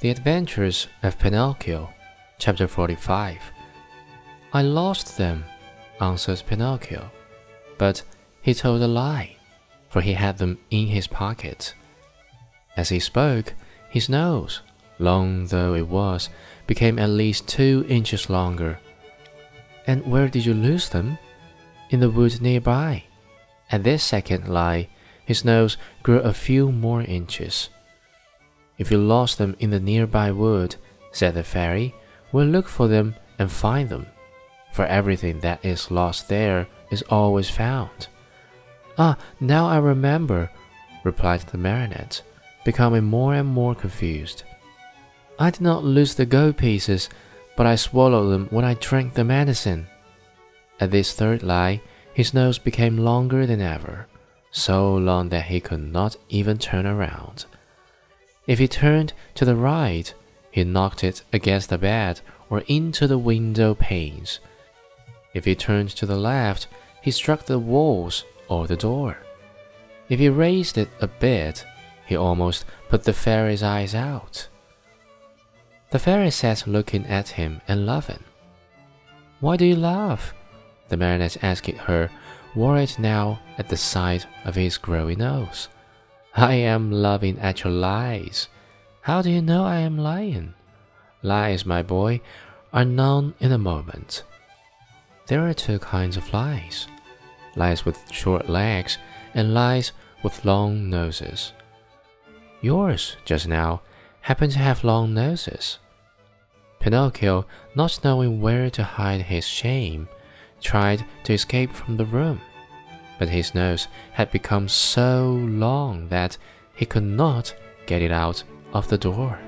The Adventures of Pinocchio, Chapter 45. I lost them, answered Pinocchio. But he told a lie, for he had them in his pocket. As he spoke, his nose, long though it was, became at least two inches longer. And where did you lose them? In the wood nearby. At this second lie, his nose grew a few more inches. If you lost them in the nearby wood, said the fairy, we'll look for them and find them. For everything that is lost there is always found. Ah, now I remember, replied the marionette, becoming more and more confused. I did not lose the gold pieces, but I swallowed them when I drank the medicine. At this third lie, his nose became longer than ever, so long that he could not even turn around. If he turned to the right, he knocked it against the bed or into the window panes. If he turned to the left, he struck the walls or the door. If he raised it a bit, he almost put the fairy's eyes out. The fairy sat looking at him and laughing. Why do you laugh? The marionette asked her, worried now at the sight of his growing nose. I am laughing at your lies. How do you know I am lying? Lies, my boy, are known in a moment. There are two kinds of lies lies with short legs and lies with long noses. Yours, just now, happen to have long noses. Pinocchio, not knowing where to hide his shame, tried to escape from the room but his nose had become so long that he could not get it out of the door.